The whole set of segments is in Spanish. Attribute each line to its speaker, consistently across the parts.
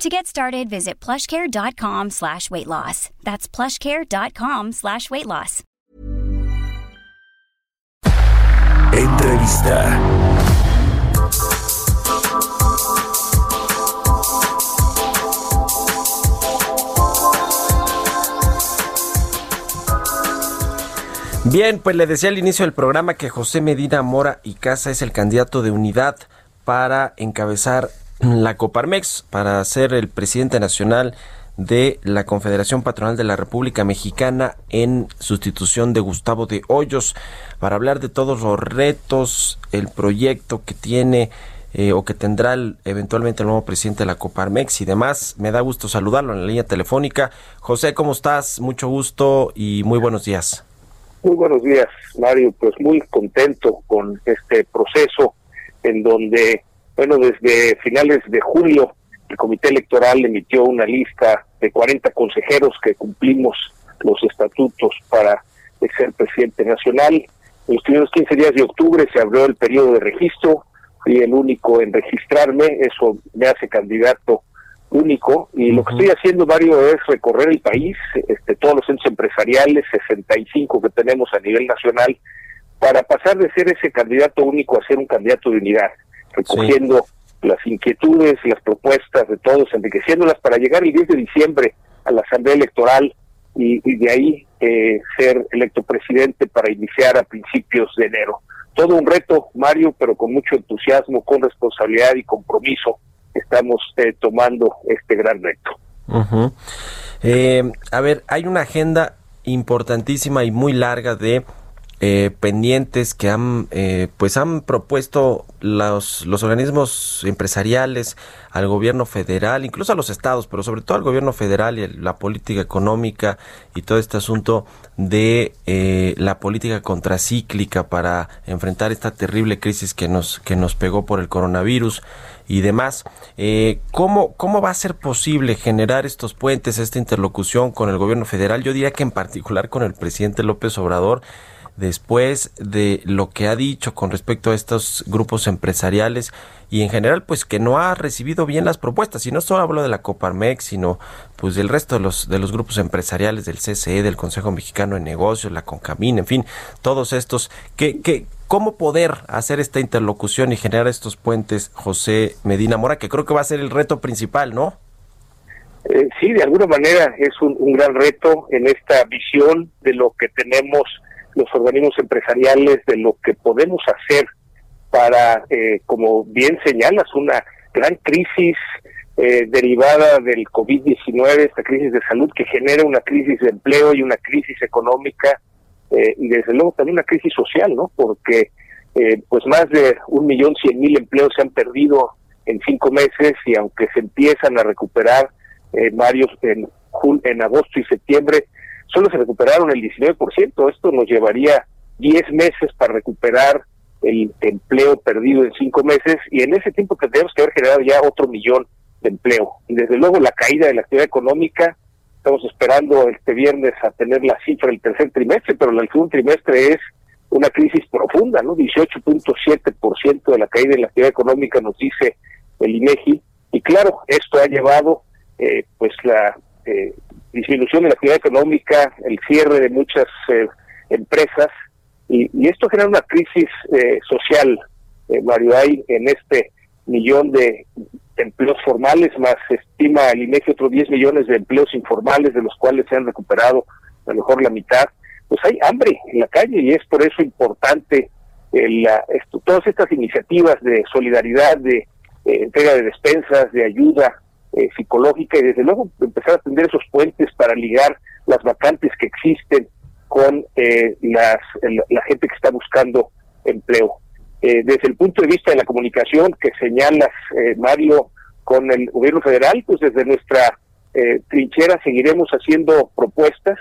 Speaker 1: To get started, visit plushcare.com slash weight loss. That's plushcare.com slash weight loss.
Speaker 2: Entrevista.
Speaker 3: Bien, pues le decía al inicio del programa que José Medina Mora y Casa es el candidato de unidad para encabezar la Coparmex, para ser el presidente nacional de la Confederación Patronal de la República Mexicana en sustitución de Gustavo de Hoyos, para hablar de todos los retos, el proyecto que tiene eh, o que tendrá eventualmente el nuevo presidente de la Coparmex y demás. Me da gusto saludarlo en la línea telefónica. José, ¿cómo estás? Mucho gusto y muy buenos días.
Speaker 4: Muy buenos días, Mario. Pues muy contento con este proceso en donde, bueno, desde finales de julio el Comité Electoral emitió una lista de 40 consejeros que cumplimos los estatutos para ser presidente nacional. En los primeros 15 días de octubre se abrió el periodo de registro, fui el único en registrarme, eso me hace candidato único y lo que estoy haciendo, Mario, es recorrer el país, este, todos los centros empresariales, 65 que tenemos a nivel nacional, para pasar de ser ese candidato único a ser un candidato de unidad, recogiendo las inquietudes, las propuestas de todos, enriqueciéndolas para llegar el 10 de diciembre a la Asamblea Electoral y, de ahí eh, ser electo presidente para iniciar a principios de enero. Todo un reto, Mario, pero con mucho entusiasmo, con responsabilidad y compromiso estamos eh, tomando este gran reto.
Speaker 3: Eh, a ver, hay una agenda importantísima y muy larga de eh, pendientes que han eh, pues han propuesto los, los organismos empresariales al gobierno federal, incluso a los estados, pero sobre todo al gobierno federal y la política económica y todo este asunto de eh, la política contracíclica para enfrentar esta terrible crisis que nos que nos pegó por el coronavirus y demás. ¿cómo, ¿Cómo va a ser posible generar estos puentes, esta interlocución con el gobierno federal? Yo diría que en particular con el presidente López Obrador, después de lo que ha dicho con respecto a estos grupos empresariales y en general pues que no ha recibido bien las propuestas. Y no solo hablo de la Coparmex sino pues del resto de los de los grupos empresariales del CCE del Consejo Mexicano de Negocios la Concamín en fin todos estos. Que que cómo poder hacer esta interlocución y generar estos puentes José Medina Mora que creo que va a ser el reto principal no
Speaker 4: eh, sí de alguna manera es un, un gran reto en esta visión de lo que tenemos los organismos empresariales de lo que podemos hacer para, eh, como bien señalas, una gran crisis eh, derivada del COVID-19, esta crisis de salud que genera una crisis de empleo y una crisis económica eh, y desde luego también una crisis social, ¿no? Porque pues más de un millón cien mil empleos se han perdido en cinco meses y aunque se empiezan a recuperar varios en, en agosto y septiembre, solo se recuperaron el 19%. Esto nos llevaría 10 meses para recuperar el empleo perdido en 5 meses y en ese tiempo tendríamos que haber generado ya otro millón de empleo. Y desde luego la caída de la actividad económica, estamos esperando este viernes a tener la cifra del tercer trimestre, pero el segundo trimestre es una crisis profunda, ¿no? 18.7% de la caída de la actividad económica nos dice el INEGI. Y claro, esto ha llevado eh, pues la eh, disminución de la actividad económica, el cierre de muchas eh, empresas, y, esto genera una crisis eh, social, eh, Mario, hay en este millón de empleos formales, más estima el INEGI otros 10 millones de empleos informales, de los cuales se han recuperado a lo mejor la mitad, pues hay hambre en la calle y es por eso importante la, esto, todas estas iniciativas de solidaridad, de entrega de despensas, de ayuda eh, psicológica y desde luego empezar a tender esos puentes para ligar las vacantes que existen con eh, las, la gente que está buscando empleo. Eh, desde el punto de vista de la comunicación que señalas, Mario, con el gobierno federal, pues desde nuestra trinchera seguiremos haciendo propuestas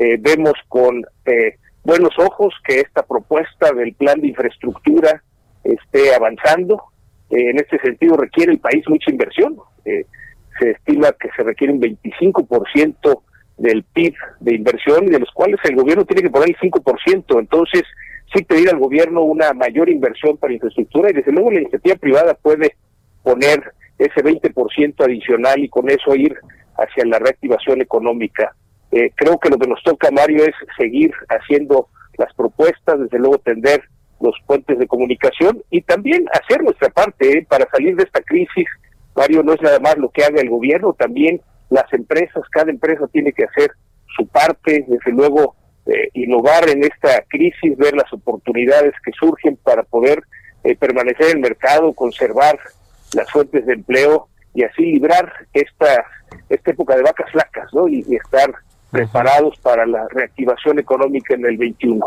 Speaker 4: eh, vemos con eh, buenos ojos que esta propuesta del plan de infraestructura esté avanzando. En este sentido requiere el país mucha inversión. se estima que se requiere un 25% del PIB de inversión y de los cuales el gobierno tiene que poner el 5%. Entonces, sí pedir al gobierno una mayor inversión para infraestructura y desde luego la iniciativa privada puede poner ese 20% adicional y con eso ir hacia la reactivación económica. Eh, creo que lo que nos toca, Mario, es seguir haciendo las propuestas, desde luego tender los puentes de comunicación y también hacer nuestra parte ¿eh? para salir de esta crisis. Mario, no es nada más lo que haga el gobierno, también las empresas, cada empresa tiene que hacer su parte, desde luego eh, innovar en esta crisis, ver las oportunidades que surgen para poder permanecer en el mercado, conservar las fuentes de empleo y así librar esta, esta época de vacas flacas ¿no? y, estar preparados para la reactivación económica en el 21.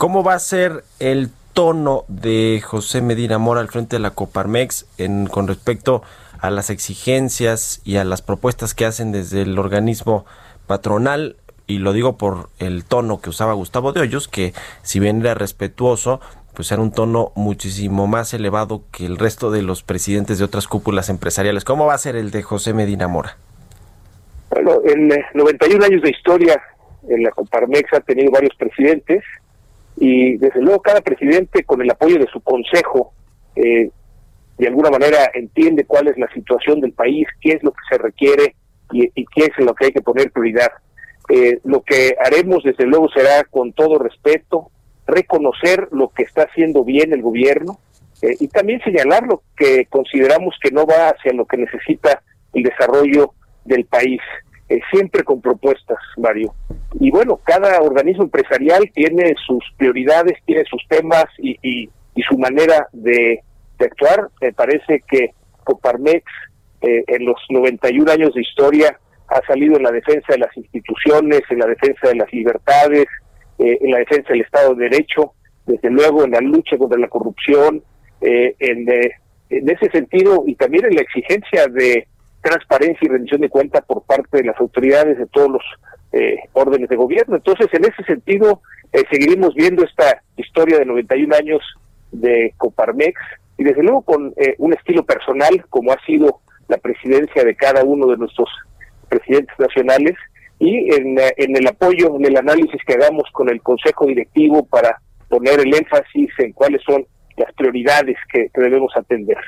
Speaker 3: ¿Cómo va a ser el tono de José Medina Mora al frente de la Coparmex en, con respecto a las exigencias y a las propuestas que hacen desde el organismo patronal? Y lo digo por el tono que usaba Gustavo de Hoyos, que si bien era respetuoso, pues era un tono muchísimo más elevado que el resto de los presidentes de otras cúpulas empresariales. ¿Cómo va a ser el de José Medina Mora?
Speaker 4: Bueno, en 91 eh, años de historia, en la Comparmex ha tenido varios presidentes y desde luego cada presidente con el apoyo de su consejo eh, de alguna manera entiende cuál es la situación del país, qué es lo que se requiere y, qué es lo que hay que poner prioridad. Eh, lo que haremos desde luego será con todo respeto, reconocer lo que está haciendo bien el gobierno eh, y también señalar lo que consideramos que no va hacia lo que necesita el desarrollo del país, eh, siempre con propuestas, Mario. Y bueno, cada organismo empresarial tiene sus prioridades, tiene sus temas y, y, su manera de, actuar. Me parece que Coparmex eh, en los 91 años de historia ha salido en la defensa de las instituciones, en la defensa de las libertades, eh, en la defensa del Estado de Derecho, desde luego en la lucha contra la corrupción, eh, en, eh, en ese sentido y también en la exigencia de transparencia y rendición de cuenta por parte de las autoridades de todos los órdenes de gobierno. Entonces, en ese sentido, seguiremos viendo esta historia de 91 años de Coparmex y desde luego con un estilo personal como ha sido la presidencia de cada uno de nuestros presidentes nacionales y en, en, el apoyo, en el análisis que hagamos con el Consejo Directivo para poner el énfasis en cuáles son las prioridades que, debemos atender.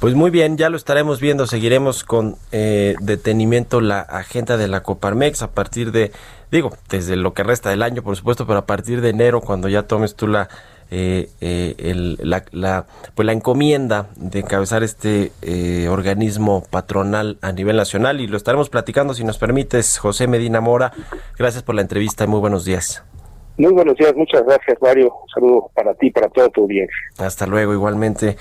Speaker 3: Pues muy bien, ya lo estaremos viendo, seguiremos con eh, detenimiento la agenda de la Coparmex a partir de, digo, desde lo que resta del año, por supuesto, pero a partir de enero, cuando ya tomes tú la eh, eh, la, pues la encomienda de encabezar este eh, organismo patronal a nivel nacional. Y lo estaremos platicando si nos permites José Medina Mora. Gracias por la entrevista. Y muy buenos días
Speaker 4: muy buenos días muchas gracias Mario. Un saludo para ti para todo tu audiencia.
Speaker 3: Hasta luego igualmente